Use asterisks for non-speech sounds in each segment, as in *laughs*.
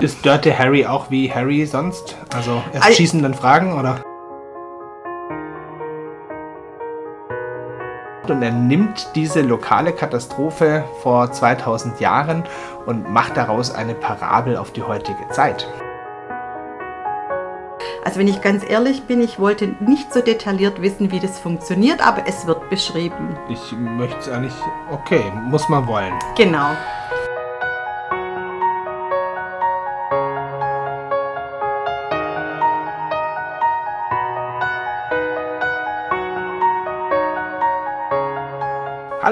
Ist Dirty Harry auch wie Harry sonst? Also erst Al- schießen, dann fragen, oder? Und er nimmt diese lokale Katastrophe vor 2000 Jahren und macht daraus eine Parabel auf die heutige Zeit. Also wenn ich ganz ehrlich bin, ich wollte nicht so detailliert wissen, wie das funktioniert, aber es wird beschrieben. Ich möchte es eigentlich, okay, muss man wollen. Genau.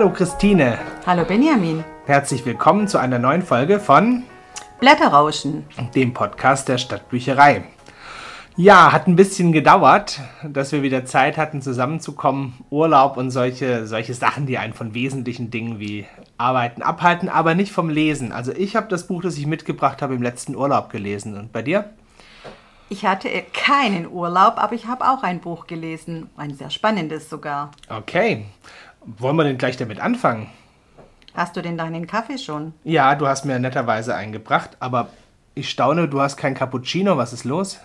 Hallo Christine, Hallo Benjamin. herzlich willkommen zu einer neuen Folge von Blätterrauschen. dem Podcast der Stadtbücherei. Ja, hat ein bisschen gedauert, dass wir wieder Zeit hatten, zusammenzukommen. Urlaub und solche, solche Sachen, die einen von wesentlichen Dingen wie Arbeiten abhalten, aber nicht vom Lesen. Also ich habe das Buch, das ich mitgebracht habe, im letzten Urlaub gelesen. Und bei dir? Ich hatte keinen Urlaub, aber ich habe auch ein Buch gelesen. Ein sehr spannendes sogar. Okay. Wollen wir denn gleich damit anfangen? Hast du denn deinen Kaffee schon? Ja, du hast mir netterweise eingebracht, aber ich staune, du hast kein Cappuccino. Was ist los?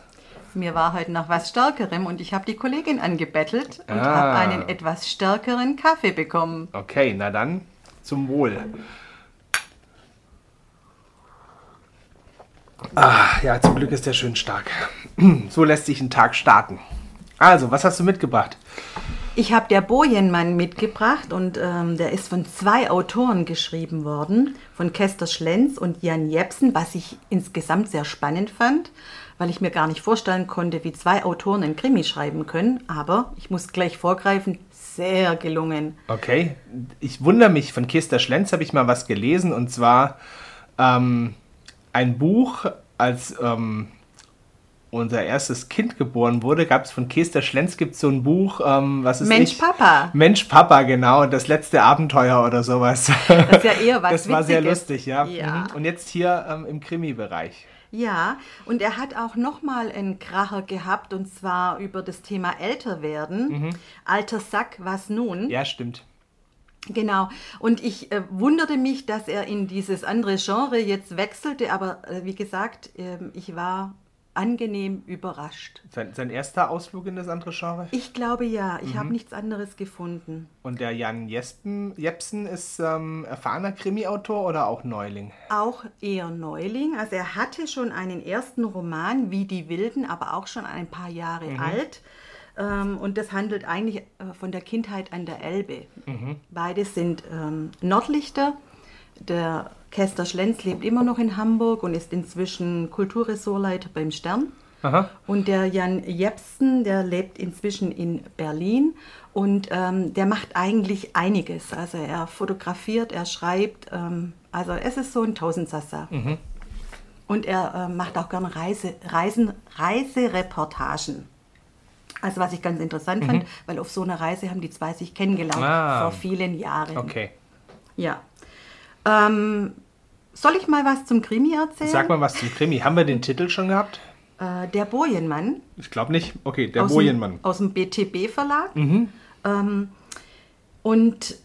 Mir war heute noch was Stärkerem und ich habe die Kollegin angebettelt und Ah. habe einen etwas stärkeren Kaffee bekommen. Okay, na dann zum Wohl. Ah, ja, zum Glück ist der schön stark. *clears throat* So lässt sich ein Tag starten. Also, was hast du mitgebracht? Ich habe der Bojenmann mitgebracht und ähm, der ist von zwei Autoren geschrieben worden, von Kester Schlenz und Jan Jepsen, was ich insgesamt sehr spannend fand, weil ich mir gar nicht vorstellen konnte, wie zwei Autoren einen Krimi schreiben können. Aber ich muss gleich vorgreifen, sehr gelungen. Okay, ich wundere mich, von Kester Schlenz habe ich mal was gelesen und zwar ähm, ein Buch, als ähm, unser erstes Kind geboren wurde, gab es von Kester Schlenz gibt so ein Buch, ähm, was ist Mensch, ich? Papa. Mensch Papa, genau, das letzte Abenteuer oder sowas. Das ist ja eher was *laughs* Das war sehr lustig, ja. Ja. Mhm. Und jetzt hier ähm, im Krimi-Bereich. Ja, und er hat auch nochmal einen Kracher gehabt und zwar über das Thema Älterwerden. Alter Sack, was nun? Ja, stimmt. Genau. Und ich äh, wunderte mich, dass er in dieses andere Genre jetzt wechselte, aber äh, wie gesagt, ähm, ich war angenehm überrascht. Sein, sein erster Ausflug in das andere Genre. Ich glaube ja, ich Mhm. habe nichts anderes gefunden. Und der Jan Jespen, Jepsen ist ähm, erfahrener Krimi-Autor oder auch Neuling? Auch eher Neuling. Also er hatte schon einen ersten Roman, wie die Wilden, aber auch schon ein paar Jahre alt. Ähm, und das handelt eigentlich äh, von der Kindheit an der Elbe. Beide sind ähm, Nordlichter. Der Kester Schlenz lebt immer noch in Hamburg und ist inzwischen Kulturressortleiter beim Stern. Aha. Und der Jan Jepsen, der lebt inzwischen in Berlin und ähm, der macht eigentlich einiges. Also er fotografiert, er schreibt, ähm, also es ist so ein Tausendsassa. Und er äh, macht auch gerne Reise, Reisen, Reisereportagen. Also was ich ganz interessant fand, weil auf so einer Reise haben die zwei sich kennengelernt Ah. vor vielen Jahren. Okay. Ja. Ähm, soll ich mal was zum Krimi erzählen? Sag mal was zum Krimi. Haben wir den Titel schon gehabt? Äh, der Bojenmann. Ich glaube nicht. Okay, der aus Bojenmann. Dem, aus dem BTB-Verlag. Ähm, und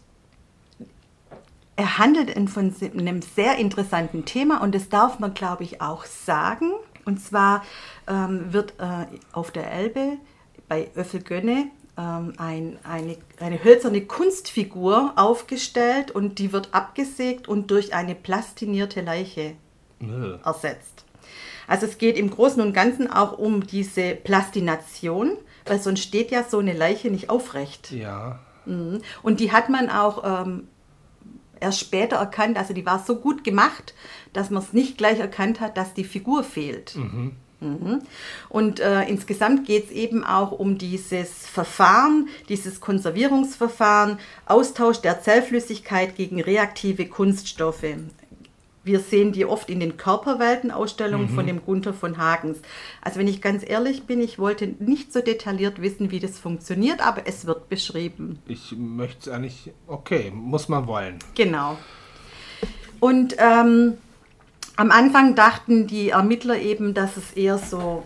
er handelt von einem sehr interessanten Thema und das darf man, glaube ich, auch sagen. Und zwar ähm, wird äh, auf der Elbe bei Öffelgönne ähm, ein, eine, eine hölzerne Kunstfigur aufgestellt und die wird abgesägt und durch eine plastinierte Leiche Äh. ersetzt. Also es geht im Großen und Ganzen auch um diese Plastination, weil sonst steht ja so eine Leiche nicht aufrecht. Ja. Mhm. Und die hat man auch ähm, erst später erkannt, also die war so gut gemacht, dass man es nicht gleich erkannt hat, dass die Figur fehlt. Mhm. Und äh, insgesamt geht es eben auch um dieses Verfahren, dieses Konservierungsverfahren, Austausch der Zellflüssigkeit gegen reaktive Kunststoffe. Wir sehen die oft in den Körperweltenausstellungen von dem Gunther von Hagens. Also wenn ich ganz ehrlich bin, ich wollte nicht so detailliert wissen, wie das funktioniert, aber es wird beschrieben. Ich möchte es eigentlich. Okay, muss man wollen. Genau. Und ähm, am Anfang dachten die Ermittler eben, dass es eher so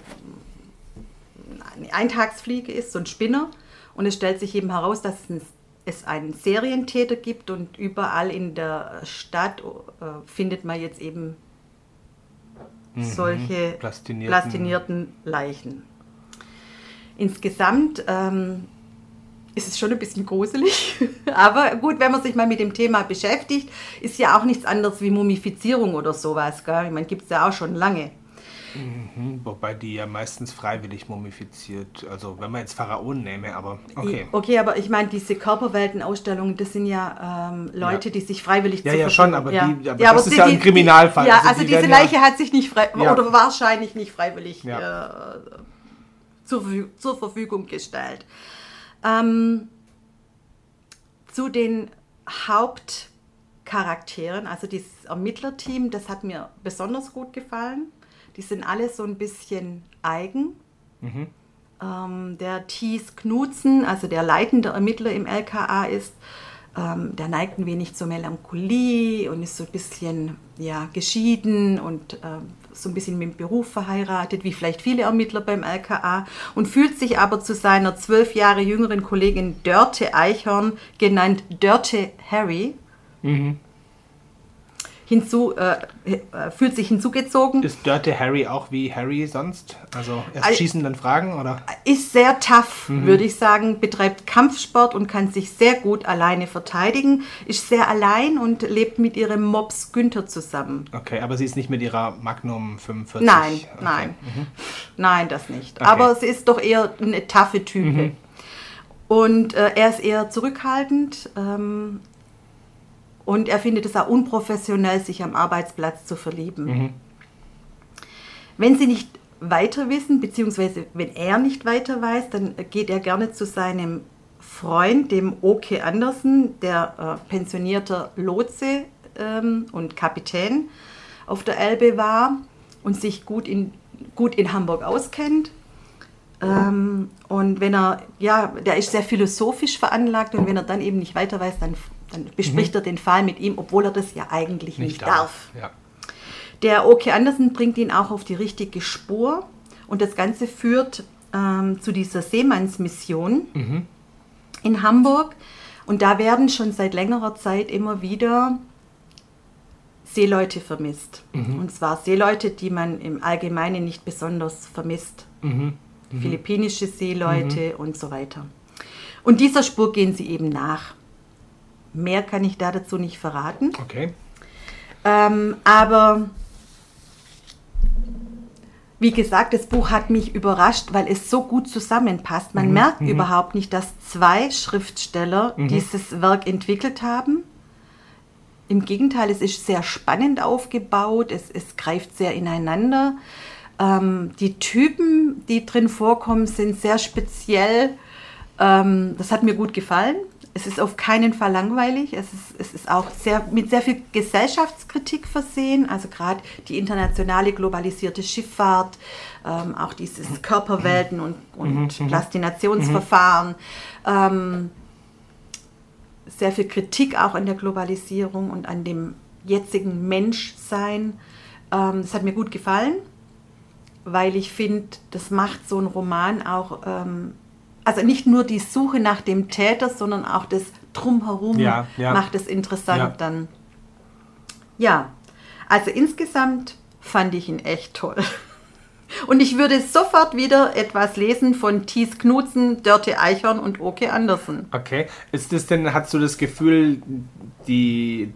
eine Eintagsfliege ist, so ein Spinner. Und es stellt sich eben heraus, dass es, ein, es einen Serientäter gibt und überall in der Stadt äh, findet man jetzt eben solche Plastinierten. plastinierten Leichen. Insgesamt ähm, ist es schon ein bisschen gruselig. *laughs* Aber gut, wenn man sich mal mit dem Thema beschäftigt, ist ja auch nichts anderes wie Mumifizierung oder sowas. Gell? Ich meine, gibt es ja auch schon lange. Mhm, wobei die ja meistens freiwillig mumifiziert. Also wenn man jetzt Pharaonen nehme, aber okay. Okay, aber ich meine, diese Körperweltenausstellungen, das sind ja ähm, Leute, Ja. die sich freiwillig Ja, ja, schon, aber die- aber das ist ja ein Kriminalfall. ja, Also also, die diese ja- Leiche hat sich nicht frei Ja. oder wahrscheinlich nicht freiwillig Ja. äh, zur, zur Verfügung gestellt. Ähm, zu den Hauptcharakteren, also dieses Ermittlerteam, das hat mir besonders gut gefallen. Die sind alle so ein bisschen eigen. Ähm, der Thies Knutzen, also der leitende Ermittler im LKA ist, ähm, der neigt ein wenig zur Melancholie und ist so ein bisschen ja, geschieden und ähm, so ein bisschen mit dem Beruf verheiratet, wie vielleicht viele Ermittler beim LKA, und fühlt sich aber zu seiner zwölf Jahre jüngeren Kollegin Dörte Eichhorn, genannt Dörte Harry, hinzu, äh, äh, fühlt sich hinzugezogen. Ist Dirty Harry auch wie Harry sonst? Also erst Al- schießen, dann fragen, oder? ist sehr tough, würde ich sagen, betreibt Kampfsport und kann sich sehr gut alleine verteidigen, ist sehr allein und lebt mit ihrem Mops Günther zusammen. Okay, aber sie ist nicht mit ihrer Magnum 45. Nein, okay. nein, nein, das nicht. Okay. Aber sie ist doch eher eine taffe Type. Und äh, er ist eher zurückhaltend ähm, und er findet es auch unprofessionell, sich am Arbeitsplatz zu verlieben. Wenn sie nicht weiter wissen, beziehungsweise wenn er nicht weiter weiß, dann geht er gerne zu seinem Freund, dem Oke Andersen, der äh, pensionierter Lotse ähm, und Kapitän auf der Elbe war und sich gut in, gut in Hamburg auskennt. Ähm, und wenn er, ja, der ist sehr philosophisch veranlagt und wenn er dann eben nicht weiter weiß, dann, dann bespricht er den Fall mit ihm, obwohl er das ja eigentlich nicht, darf. Ja. Der Oke Andersen bringt ihn auch auf die richtige Spur und das Ganze führt ähm, zu dieser Seemannsmission in Hamburg. Und da werden schon seit längerer Zeit immer wieder Seeleute vermisst. Und zwar Seeleute, die man im Allgemeinen nicht besonders vermisst. Philippinische Seeleute und so weiter. Und dieser Spur gehen sie eben nach. Mehr kann ich da dazu nicht verraten. Okay. Ähm, aber wie gesagt, das Buch hat mich überrascht, weil es so gut zusammenpasst. Man merkt überhaupt nicht, dass zwei Schriftsteller dieses Werk entwickelt haben. Im Gegenteil, es ist sehr spannend aufgebaut, es, es greift sehr ineinander. Ähm, die Typen, die drin vorkommen, sind sehr speziell. Ähm, das hat mir gut gefallen. Es ist auf keinen Fall langweilig. Es ist, es ist auch sehr, mit sehr viel Gesellschaftskritik versehen. Also gerade die internationale globalisierte Schifffahrt, ähm, auch dieses Körperwelten und, und Plastinationsverfahren. Ähm, sehr viel Kritik auch an der Globalisierung und an dem jetzigen Menschsein. Ähm, das hat mir gut gefallen, weil ich finde, das macht so ein Roman auch, ähm, also nicht nur die Suche nach dem Täter, sondern auch das Drumherum Ja, ja. macht es interessant Ja. dann. Ja, also insgesamt fand ich ihn echt toll. *laughs* Und ich würde sofort wieder etwas lesen von Thies Knutzen, Dörte Eichhorn und Oke Andersen. Okay. Ist das denn, hast du das Gefühl, die,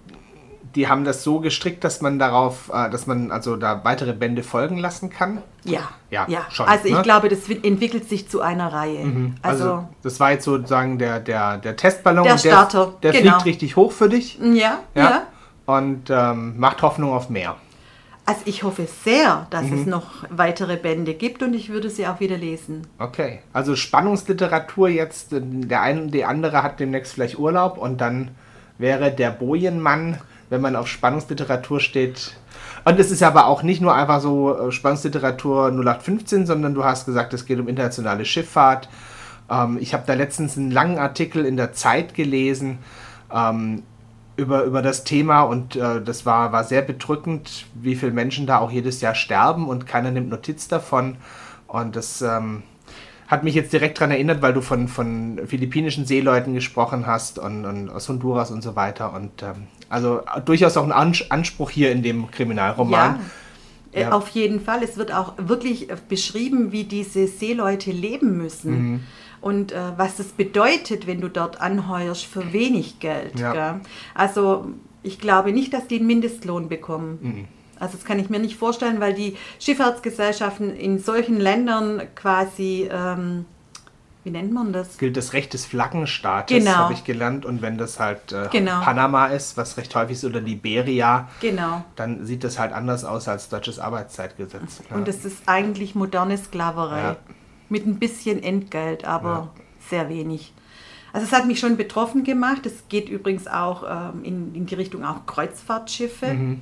die haben das so gestrickt, dass man darauf, äh, dass man also da weitere Bände folgen lassen kann? Ja, Ja, ja. schon, also ich ne? glaube, das wi- entwickelt sich zu einer Reihe. Also, Also, das war jetzt sozusagen der, der, der Testballon. Der und der, Starter, Der genau. fliegt richtig hoch für dich. ja, ja, Ja. Und ähm, macht Hoffnung auf mehr. Also ich hoffe sehr, dass Mhm. es noch weitere Bände gibt und ich würde sie auch wieder lesen. Okay. Also Spannungsliteratur jetzt, äh, der eine und die andere hat demnächst vielleicht Urlaub und dann wäre der Bojenmann, wenn man auf Spannungsliteratur steht. Und es ist aber auch nicht nur einfach so äh, Spannungsliteratur 0815, sondern du hast gesagt, es geht um internationale Schifffahrt. Ähm, ich habe da letztens einen langen Artikel in der Zeit gelesen ähm, über, über das Thema und äh, das war, war sehr bedrückend, wie viele Menschen da auch jedes Jahr sterben und keiner nimmt Notiz davon. Und das ähm, hat mich jetzt direkt daran erinnert, weil du von, von philippinischen Seeleuten gesprochen hast und, und aus Honduras und so weiter. Und ähm, also durchaus auch ein Ans- Anspruch hier in dem Kriminalroman. Äh, Ja. Auf jeden Fall. Es wird auch wirklich äh, beschrieben, wie diese Seeleute leben müssen. Mhm. Und äh, was es bedeutet, wenn du dort anheuerst für wenig Geld. Ja. Also ich glaube nicht, dass die einen Mindestlohn bekommen. Mhm. Also das kann ich mir nicht vorstellen, weil die Schifffahrtsgesellschaften in solchen Ländern quasi, ähm, wie nennt man das? gilt das Recht des Flaggenstaates, Genau. habe ich gelernt. Und wenn das halt äh, Genau. Panama ist, was recht häufig ist, oder Liberia, Genau. dann sieht das halt anders aus als deutsches Arbeitszeitgesetz. Und das ist eigentlich moderne Sklaverei. Ja. Mit ein bisschen Entgelt, aber sehr wenig. Also es hat mich schon betroffen gemacht. Es geht übrigens auch ähm, in, in die Richtung auch Kreuzfahrtschiffe.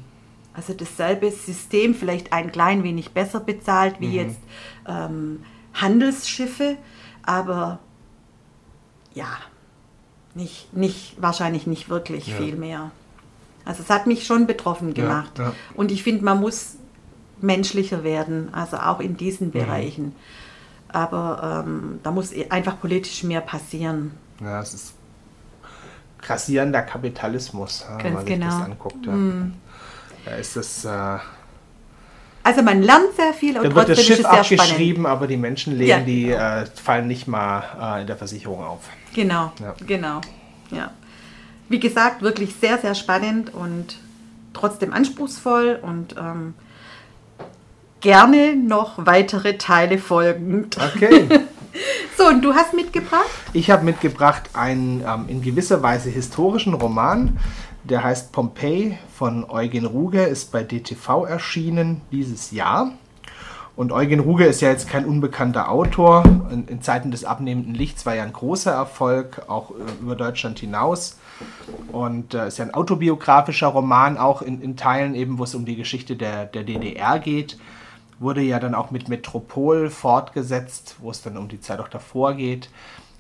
Also dasselbe System, vielleicht ein klein wenig besser bezahlt wie jetzt ähm, Handelsschiffe, aber ja, nicht, nicht, wahrscheinlich nicht wirklich Ja. viel mehr. Also es hat mich schon betroffen Ja, gemacht. ja. Und ich finde, man muss menschlicher werden, also auch in diesen Bereichen. Aber ähm, da muss einfach politisch mehr passieren. Ja, es ist grassierender Kapitalismus, ja, wenn man sich das genau. anguckt. Ja. Da ist das, äh, Also man lernt sehr viel und wird trotzdem das Schiff ist es sehr spannend. abgeschrieben, aber die Menschenleben, Ja, die genau. äh, fallen nicht mal äh, in der Versicherung auf. Genau, Ja. genau. Ja. Wie gesagt, wirklich sehr, sehr spannend und trotzdem anspruchsvoll und ähm, gerne noch weitere Teile folgend. Okay. *laughs* So, und du hast mitgebracht? Ich habe mitgebracht einen ähm, in gewisser Weise historischen Roman, der heißt Pompeii von Eugen Ruge, ist bei DTV erschienen dieses Jahr. Und Eugen Ruge ist ja jetzt kein unbekannter Autor. In, in Zeiten des abnehmenden Lichts war ja ein großer Erfolg, auch äh, über Deutschland hinaus. Und äh, ist ja ein autobiografischer Roman, auch in, in Teilen eben, wo es um die Geschichte der, der DDR geht. Wurde ja dann auch mit Metropol fortgesetzt, wo es dann um die Zeit auch davor geht.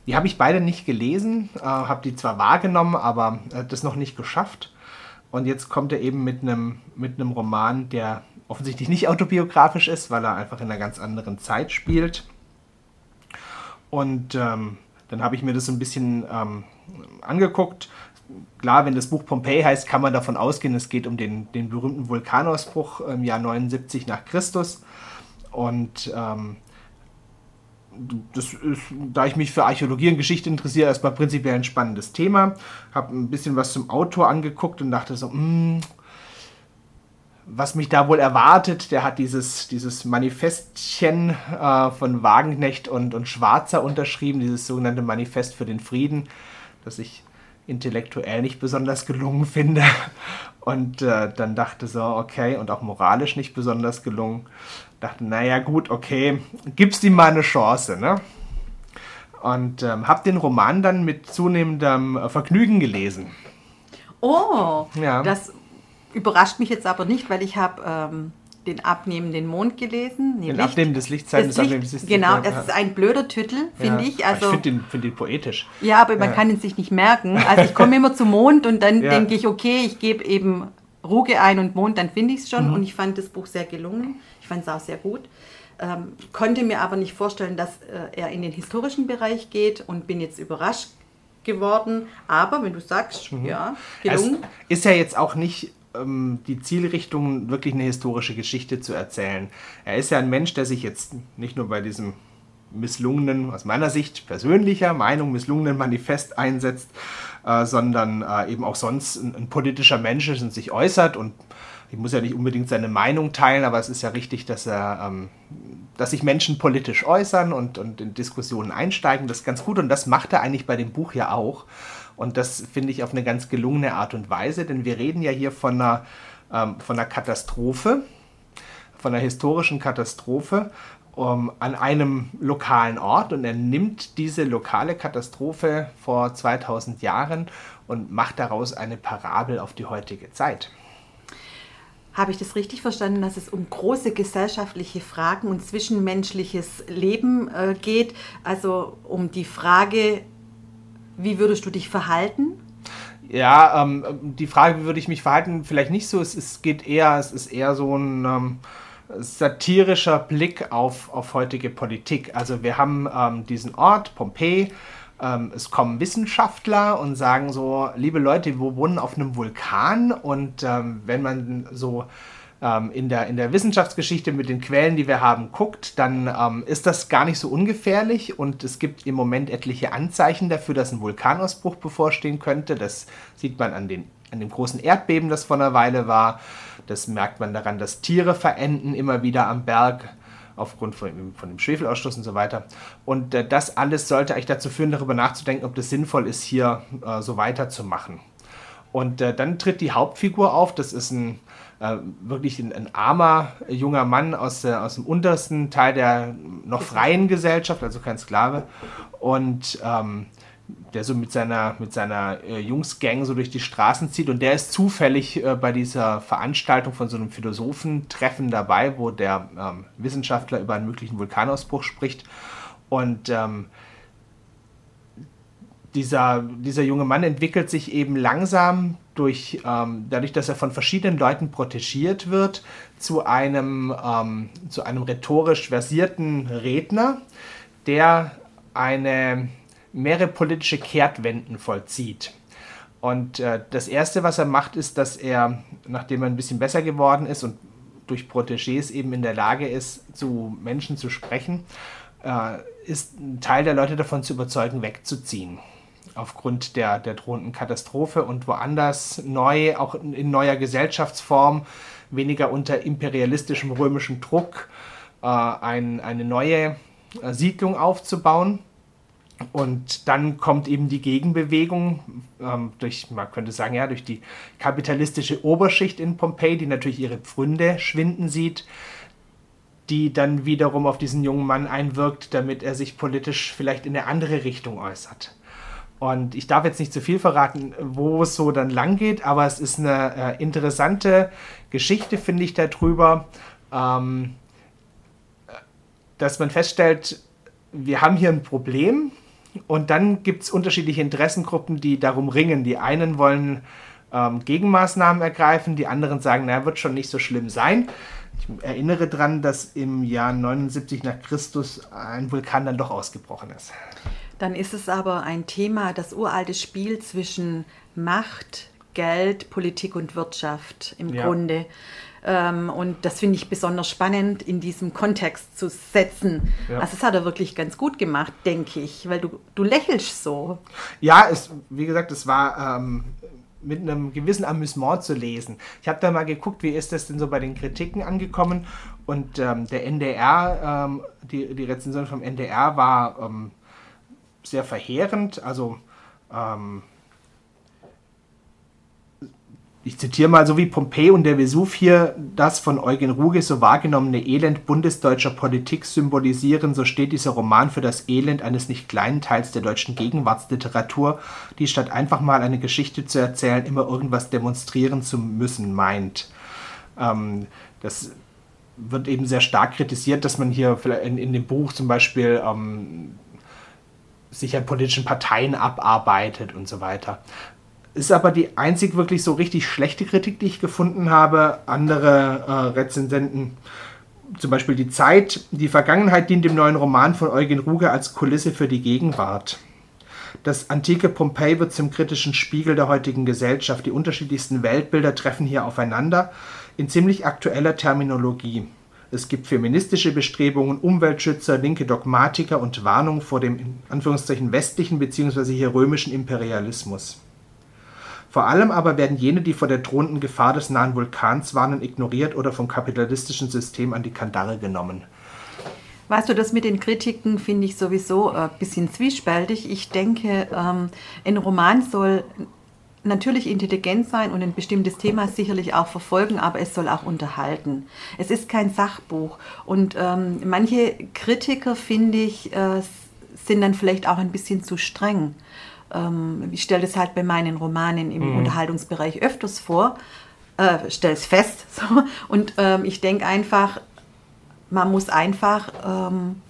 Die habe ich beide nicht gelesen, äh, habe die zwar wahrgenommen, aber äh, das noch nicht geschafft. Und jetzt kommt er eben mit einem mit Roman, der offensichtlich nicht autobiografisch ist, weil er einfach in einer ganz anderen Zeit spielt. Und ähm, dann habe ich mir das so ein bisschen ähm, angeguckt. Klar, wenn das Buch Pompeii heißt, kann man davon ausgehen, es geht um den, den berühmten Vulkanausbruch im Jahr 79 nach Christus. Und ähm, das ist, da ich mich für Archäologie und Geschichte interessiere, erstmal prinzipiell ein spannendes Thema. Habe ein bisschen was zum Autor angeguckt und dachte so, hm, was mich da wohl erwartet, der hat dieses, dieses Manifestchen äh, von Wagenknecht und, und Schwarzer unterschrieben, dieses sogenannte Manifest für den Frieden, das ich intellektuell nicht besonders gelungen finde. Und äh, dann dachte so, okay, und auch moralisch nicht besonders gelungen. Dachte, naja, gut, okay, gib's ihm mal eine Chance, ne? Und ähm, habe den Roman dann mit zunehmendem äh, Vergnügen gelesen. Oh, Ja. das überrascht mich jetzt aber nicht, weil ich habe ähm, den Abnehmenden Mond gelesen. Nee, Den Licht- Abnehmen des das Abnehmen Licht, des Genau, das ist ein blöder Titel, finde Ja. ich. Also, ich finde den, find den poetisch. ja, aber man Ja. kann ihn sich nicht merken. Also ich komme immer zum Mond und dann Ja. denke ich, okay, ich gebe eben Ruge ein und Mond, dann finde ich es Mhm. schon. Und ich fand das Buch sehr gelungen. Ich fand es auch sehr gut. Ähm, konnte mir aber nicht vorstellen, dass äh, er in den historischen Bereich geht und bin jetzt überrascht geworden. Aber wenn du sagst, ja, Es gelungen. ist ja jetzt auch nicht ähm, die Zielrichtung, wirklich eine historische Geschichte zu erzählen. Er ist ja ein Mensch, der sich jetzt nicht nur bei diesem misslungenen, aus meiner Sicht persönlicher Meinung, misslungenen Manifest einsetzt, äh, sondern äh, eben auch sonst ein, ein politischer Mensch ist und sich äußert und ich muss ja nicht unbedingt seine Meinung teilen, aber es ist ja richtig, dass er, ähm, dass sich Menschen politisch äußern und, und in Diskussionen einsteigen. Das ist ganz gut und das macht er eigentlich bei dem Buch ja auch. Und das finde ich auf eine ganz gelungene Art und Weise, denn wir reden ja hier von einer, ähm, von einer Katastrophe, von einer historischen Katastrophe um, an einem lokalen Ort und er nimmt diese lokale Katastrophe vor 2000 Jahren und macht daraus eine Parabel auf die heutige Zeit. Habe ich das richtig verstanden, dass es um große gesellschaftliche Fragen und zwischenmenschliches Leben äh, geht? Also um die Frage, wie würdest du dich verhalten? Ja, ähm, die Frage, wie würde ich mich verhalten, vielleicht nicht so. Es, es geht eher, es ist eher so ein ähm, satirischer Blick auf, auf heutige Politik. Also wir haben ähm, diesen Ort, Pompeji, ähm, es kommen Wissenschaftler und sagen so, liebe Leute, wir wohnen auf einem Vulkan und ähm, wenn man so ähm, in, der, in der Wissenschaftsgeschichte mit den Quellen, die wir haben, guckt, dann ähm, ist das gar nicht so ungefährlich und es gibt im Moment etliche Anzeichen dafür, dass ein Vulkanausbruch bevorstehen könnte. Das sieht man an, den, an dem großen Erdbeben, das vor einer Weile war. Das merkt man daran, dass Tiere verenden immer wieder am Berg aufgrund von, von dem Schwefelausstoß und so weiter. Und äh, das alles sollte eigentlich dazu führen, darüber nachzudenken, ob das sinnvoll ist, hier äh, so weiterzumachen. Und äh, dann tritt die Hauptfigur auf, das ist ein äh, wirklich ein, ein, armer junger Mann aus, der, aus dem untersten Teil der noch freien Gesellschaft, also kein Sklave. Und ähm, der so mit seiner, mit seiner äh, Jungsgang so durch die Straßen zieht. Und der ist zufällig äh, bei dieser Veranstaltung von so einem Philosophentreffen dabei, wo der ähm, Wissenschaftler über einen möglichen Vulkanausbruch spricht. Und ähm, dieser, dieser junge Mann entwickelt sich eben langsam durch, ähm, dadurch, dass er von verschiedenen Leuten protegiert wird, zu einem, ähm, zu einem rhetorisch versierten Redner, der eine mehrere politische Kehrtwenden vollzieht. Und äh, das Erste, was er macht, ist, dass er, nachdem er ein bisschen besser geworden ist und durch Protégés eben in der Lage ist, zu Menschen zu sprechen, äh, ist ein Teil der Leute davon zu überzeugen, wegzuziehen. Aufgrund der, der drohenden Katastrophe und woanders neu, auch in neuer Gesellschaftsform, weniger unter imperialistischem römischem Druck, äh, ein, eine neue äh, Siedlung aufzubauen und dann kommt eben die Gegenbewegung ähm, durch, man könnte sagen, ja, durch die kapitalistische Oberschicht in Pompeji, die natürlich ihre Pfründe schwinden sieht, die dann wiederum auf diesen jungen Mann einwirkt, damit er sich politisch vielleicht in eine andere Richtung äußert. Und ich darf jetzt nicht zu viel verraten, wo es so dann lang geht, aber es ist eine äh, interessante Geschichte, finde ich, darüber, ähm, dass man feststellt, wir haben hier ein Problem, und dann gibt es unterschiedliche Interessengruppen, die darum ringen. Die einen wollen ähm, Gegenmaßnahmen ergreifen, die anderen sagen, na, wird schon nicht so schlimm sein. Ich erinnere daran, dass im Jahr 79 nach Christus ein Vulkan dann doch ausgebrochen ist. Dann ist es aber ein Thema, das uralte Spiel zwischen Macht, Geld, Politik und Wirtschaft im ja. Grunde. Ähm, und das finde ich besonders spannend in diesem Kontext zu setzen. Ja. Also das hat er wirklich ganz gut gemacht, denke ich, weil du, du lächelst so. Ja, es, wie gesagt, es war ähm, mit einem gewissen Amüsement zu lesen. Ich habe da mal geguckt, wie ist das denn so bei den Kritiken angekommen und ähm, der NDR, ähm, die, die Rezension vom NDR war ähm, sehr verheerend, also ähm, ich zitiere mal, so wie Pompeji und der Vesuv hier das von Eugen Ruge so wahrgenommene Elend bundesdeutscher Politik symbolisieren, so steht dieser Roman für das Elend eines nicht kleinen Teils der deutschen Gegenwartsliteratur, die statt einfach mal eine Geschichte zu erzählen, immer irgendwas demonstrieren zu müssen meint. Ähm, das wird eben sehr stark kritisiert, dass man hier in, in dem Buch zum Beispiel ähm, sich an politischen Parteien abarbeitet und so weiter. Ist aber die einzig wirklich so richtig schlechte Kritik, die ich gefunden habe. Andere äh, Rezensenten, zum Beispiel die Zeit, die Vergangenheit dient dem neuen Roman von Eugen Ruge als Kulisse für die Gegenwart. Das antike Pompeji wird zum kritischen Spiegel der heutigen Gesellschaft. Die unterschiedlichsten Weltbilder treffen hier aufeinander in ziemlich aktueller Terminologie. Es gibt feministische Bestrebungen, Umweltschützer, linke Dogmatiker und Warnung vor dem in Anführungszeichen westlichen bzw. hier römischen Imperialismus. Vor allem aber werden jene, die vor der drohenden Gefahr des nahen Vulkans warnen, ignoriert oder vom kapitalistischen System an die Kandare genommen. Weißt du, das mit den Kritiken finde ich sowieso ein bisschen zwiespältig. Ich denke, ähm, ein Roman soll natürlich intelligent sein und ein bestimmtes Thema sicherlich auch verfolgen, aber es soll auch unterhalten. Es ist kein Sachbuch. Und ähm, manche Kritiker, finde ich, äh, sind dann vielleicht auch ein bisschen zu streng ähm, ich stelle das halt bei meinen Romanen im mhm. Unterhaltungsbereich öfters vor, äh, stelle es fest. *laughs* So, und ähm, ich denke einfach, man muss einfach ähm,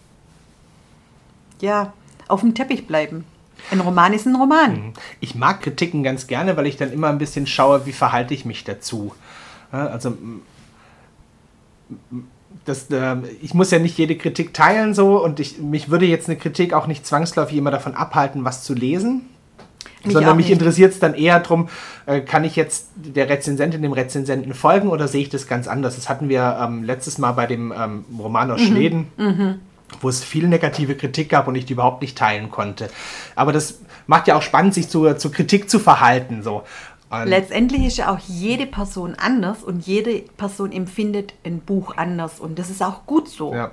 ja, auf dem Teppich bleiben. Ein Roman ist ein Roman. Mhm. Ich mag Kritiken ganz gerne, weil ich dann immer ein bisschen schaue, wie verhalte ich mich dazu. Also das, äh, ich muss ja nicht jede Kritik teilen so und ich, mich würde jetzt eine Kritik auch nicht zwangsläufig immer davon abhalten, was zu lesen. Mich sondern mich interessiert es dann eher darum, äh, kann ich jetzt der Rezensentin, dem Rezensenten folgen oder sehe ich das ganz anders? Das hatten wir ähm, letztes Mal bei dem ähm, Roman aus mhm. Schweden. Mhm wo es viel negative Kritik gab und ich die überhaupt nicht teilen konnte. Aber das macht ja auch spannend, sich zu, zur Kritik zu verhalten. So. Letztendlich ist ja auch jede Person anders und jede Person empfindet ein Buch anders und das ist auch gut so. Ja.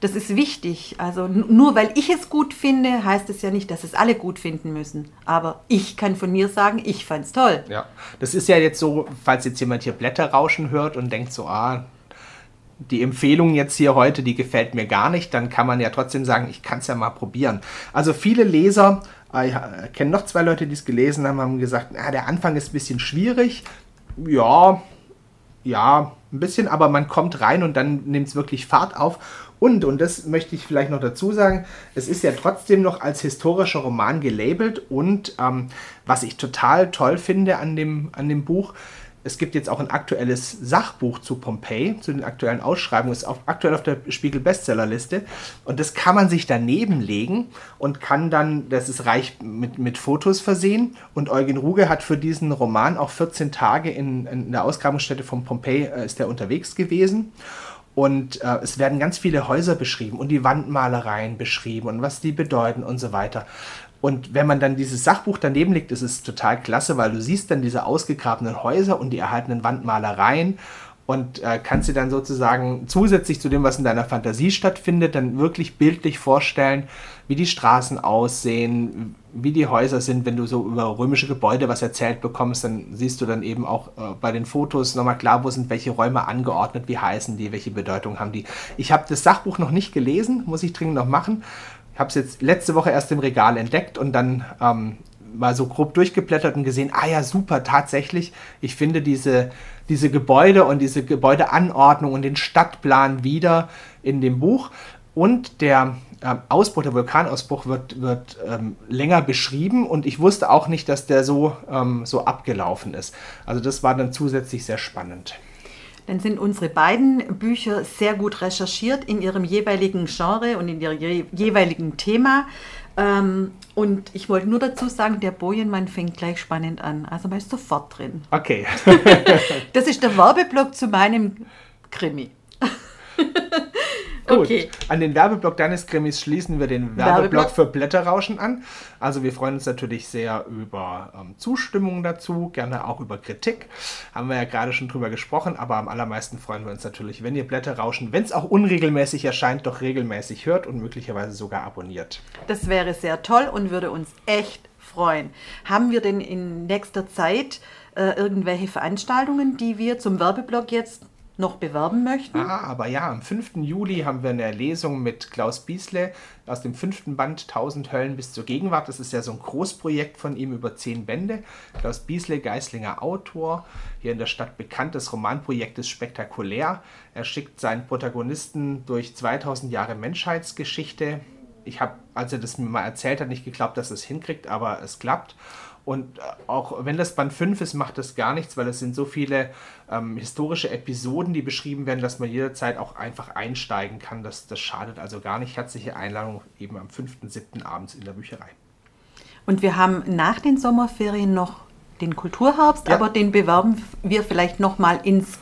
Das ist wichtig. Also nur weil ich es gut finde, heißt es ja nicht, dass es alle gut finden müssen. Aber ich kann von mir sagen, ich fand es toll. Ja, das ist ja jetzt so, falls jetzt jemand hier Blätter rauschen hört und denkt so, ah, die Empfehlung jetzt hier heute, die gefällt mir gar nicht, dann kann man ja trotzdem sagen, ich kann es ja mal probieren. Also viele Leser, ich kenne noch zwei Leute, die es gelesen haben, haben gesagt, na, der Anfang ist ein bisschen schwierig. Ja, ja, ein bisschen, aber man kommt rein und dann nimmt es wirklich Fahrt auf. Und, und das möchte ich vielleicht noch dazu sagen, es ist ja trotzdem noch als historischer Roman gelabelt und ähm, was ich total toll finde an dem, an dem Buch, es gibt jetzt auch ein aktuelles Sachbuch zu Pompeji, zu den aktuellen Ausschreibungen, ist auf, aktuell auf der Spiegel Bestsellerliste. Und das kann man sich daneben legen und kann dann, das ist reich mit, mit Fotos versehen. Und Eugen Ruge hat für diesen Roman auch 14 Tage in, in der Ausgrabungsstätte von Pompeji äh, ist er unterwegs gewesen. Und äh, es werden ganz viele Häuser beschrieben und die Wandmalereien beschrieben und was die bedeuten und so weiter. Und wenn man dann dieses Sachbuch daneben legt, ist es total klasse, weil du siehst dann diese ausgegrabenen Häuser und die erhaltenen Wandmalereien und äh, kannst dir dann sozusagen zusätzlich zu dem, was in deiner Fantasie stattfindet, dann wirklich bildlich vorstellen, wie die Straßen aussehen, wie die Häuser sind. Wenn du so über römische Gebäude was erzählt bekommst, dann siehst du dann eben auch äh, bei den Fotos nochmal klar, wo sind welche Räume angeordnet, wie heißen die, welche Bedeutung haben die. Ich habe das Sachbuch noch nicht gelesen, muss ich dringend noch machen. Ich habe es jetzt letzte Woche erst im Regal entdeckt und dann ähm, mal so grob durchgeblättert und gesehen, ah ja, super, tatsächlich. Ich finde diese, diese Gebäude und diese Gebäudeanordnung und den Stadtplan wieder in dem Buch. Und der äh, Ausbruch, der Vulkanausbruch wird, wird ähm, länger beschrieben und ich wusste auch nicht, dass der so, ähm, so abgelaufen ist. Also das war dann zusätzlich sehr spannend dann sind unsere beiden Bücher sehr gut recherchiert in ihrem jeweiligen Genre und in ihrem je jeweiligen Thema. Ähm, und ich wollte nur dazu sagen, der Bojenmann fängt gleich spannend an. Also man ist sofort drin. Okay. *laughs* das ist der Werbeblock zu meinem Krimi. *laughs* Gut. Okay. An den Werbeblock deines Krimis schließen wir den Werbeblock, Werbeblock. für Blätterrauschen an. Also wir freuen uns natürlich sehr über ähm, Zustimmung dazu, gerne auch über Kritik. Haben wir ja gerade schon drüber gesprochen, aber am allermeisten freuen wir uns natürlich, wenn ihr Blätterrauschen, wenn es auch unregelmäßig erscheint, doch regelmäßig hört und möglicherweise sogar abonniert. Das wäre sehr toll und würde uns echt freuen. Haben wir denn in nächster Zeit äh, irgendwelche Veranstaltungen, die wir zum Werbeblock jetzt noch bewerben möchten. Ah, aber ja, am 5. Juli haben wir eine Lesung mit Klaus Biesle aus dem fünften Band 1000 Höllen bis zur Gegenwart. Das ist ja so ein Großprojekt von ihm über zehn Bände. Klaus Biesle, Geislinger Autor, hier in der Stadt bekannt. Das Romanprojekt ist spektakulär. Er schickt seinen Protagonisten durch 2000 Jahre Menschheitsgeschichte. Ich habe, als er das mir mal erzählt hat, nicht geglaubt, dass es hinkriegt, aber es klappt. Und äh, auch wenn das Band 5 ist, macht das gar nichts, weil es sind so viele ähm, historische Episoden, die beschrieben werden, dass man jederzeit auch einfach einsteigen kann. Das, das schadet also gar nicht. Herzliche Einladung eben am 5.7. abends in der Bücherei. Und wir haben nach den Sommerferien noch den Kulturherbst, ja. aber den bewerben wir vielleicht nochmal ins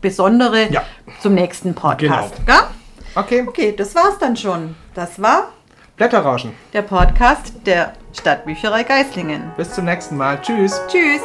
Besondere ja. zum nächsten Podcast. Genau. Ja? Okay. Okay, das war's dann schon. Das war Blätterrauschen. Der Podcast der Stadtbücherei Geislingen. Bis zum nächsten Mal. Tschüss. Tschüss.